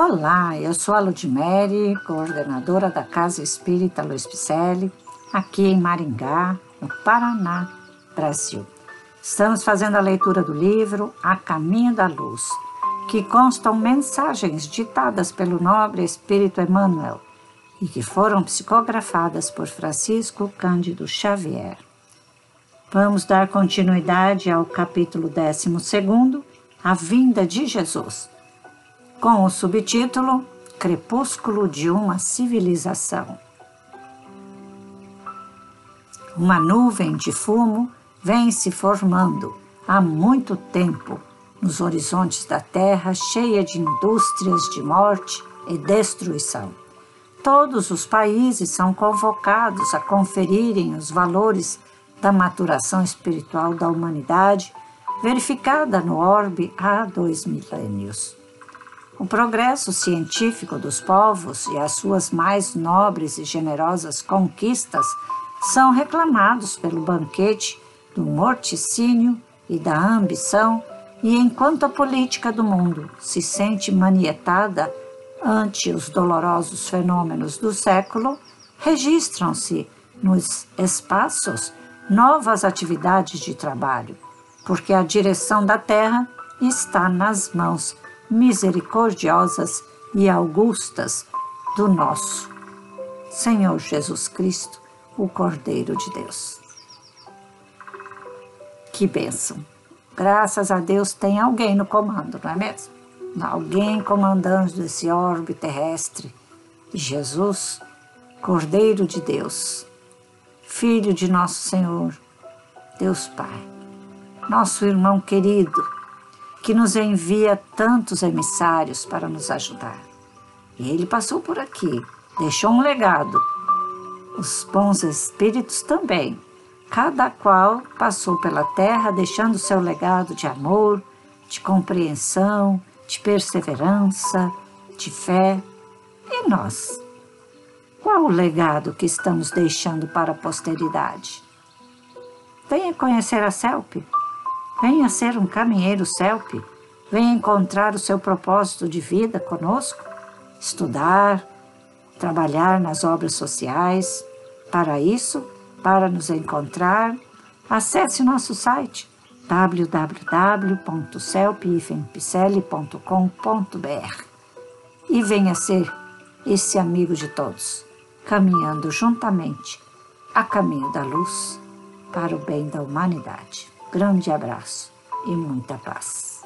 Olá, eu sou a Ludmere, coordenadora da Casa Espírita Luiz Picelli, aqui em Maringá, no Paraná, Brasil. Estamos fazendo a leitura do livro A Caminho da Luz, que constam mensagens ditadas pelo nobre Espírito Emmanuel e que foram psicografadas por Francisco Cândido Xavier. Vamos dar continuidade ao capítulo 12, A Vinda de Jesus, com o subtítulo Crepúsculo de uma Civilização. Uma nuvem de fumo vem se formando há muito tempo nos horizontes da Terra, cheia de indústrias de morte e destruição. Todos os países são convocados a conferirem os valores da maturação espiritual da humanidade, verificada no orbe há dois milênios. O progresso científico dos povos e as suas mais nobres e generosas conquistas são reclamados pelo banquete do morticínio e da ambição, e enquanto a política do mundo se sente manietada ante os dolorosos fenômenos do século, registram-se nos espaços novas atividades de trabalho, porque a direção da terra está nas mãos misericordiosas e augustas do nosso Senhor Jesus Cristo, o Cordeiro de Deus. Que bênção! Graças a Deus tem alguém no comando, não é mesmo? Alguém comandando esse orbe terrestre. Jesus, Cordeiro de Deus, Filho de nosso Senhor, Deus Pai, nosso irmão querido, que nos envia tantos emissários para nos ajudar. E ele passou por aqui, deixou um legado. Os bons espíritos também Cada qual passou pela terra deixando seu legado de amor, de compreensão, de perseverança, de fé. E nós? Qual o legado que estamos deixando para a posteridade? Venha conhecer a CELP. Venha ser um caminheiro CELP. Venha encontrar o seu propósito de vida conosco. Estudar, trabalhar nas obras sociais. Para isso, para nos encontrar, acesse nosso site www.celpifempicele.com.br e venha ser esse amigo de todos, caminhando juntamente a caminho da luz para o bem da humanidade. Grande abraço e muita paz.